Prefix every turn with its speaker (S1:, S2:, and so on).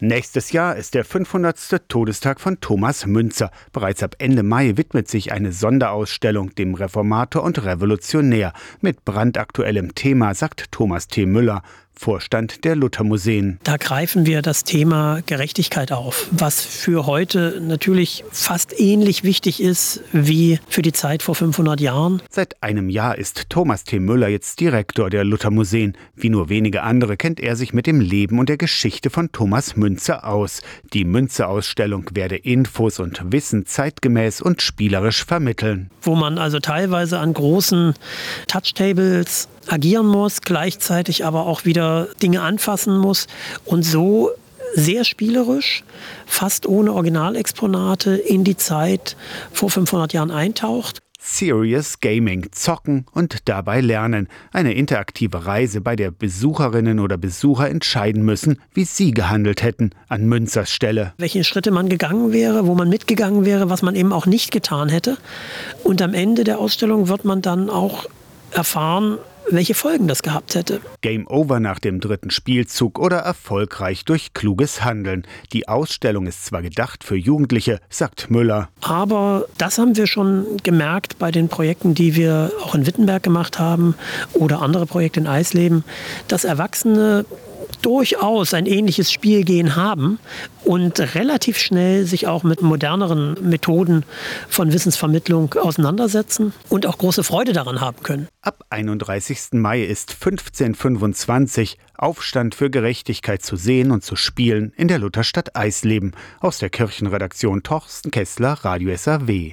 S1: Nächstes Jahr ist der 500. Todestag von Thomas Münzer. Bereits ab Ende Mai widmet sich eine Sonderausstellung dem Reformator und Revolutionär mit brandaktuellem Thema, sagt Thomas T. Müller. Vorstand der Luthermuseen.
S2: Da greifen wir das Thema Gerechtigkeit auf, was für heute natürlich fast ähnlich wichtig ist wie für die Zeit vor 500 Jahren.
S1: Seit einem Jahr ist Thomas T. Müller jetzt Direktor der Luthermuseen. Wie nur wenige andere kennt er sich mit dem Leben und der Geschichte von Thomas Münzer aus. Die Münze-Ausstellung werde Infos und Wissen zeitgemäß und spielerisch vermitteln.
S2: Wo man also teilweise an großen Touchtables agieren muss, gleichzeitig aber auch wieder Dinge anfassen muss und so sehr spielerisch, fast ohne Originalexponate in die Zeit vor 500 Jahren eintaucht.
S1: Serious Gaming, zocken und dabei lernen. Eine interaktive Reise, bei der Besucherinnen oder Besucher entscheiden müssen, wie sie gehandelt hätten an Münzers Stelle.
S2: Welche Schritte man gegangen wäre, wo man mitgegangen wäre, was man eben auch nicht getan hätte. Und am Ende der Ausstellung wird man dann auch erfahren, welche Folgen das gehabt hätte.
S1: Game over nach dem dritten Spielzug oder erfolgreich durch kluges Handeln. Die Ausstellung ist zwar gedacht für Jugendliche, sagt Müller.
S2: Aber das haben wir schon gemerkt bei den Projekten, die wir auch in Wittenberg gemacht haben oder andere Projekte in Eisleben, dass Erwachsene durchaus ein ähnliches Spielgehen haben und relativ schnell sich auch mit moderneren Methoden von Wissensvermittlung auseinandersetzen und auch große Freude daran haben können.
S1: Ab 31. Mai ist 1525 Aufstand für Gerechtigkeit zu sehen und zu spielen in der Lutherstadt Eisleben aus der Kirchenredaktion Torsten Kessler Radio SAW.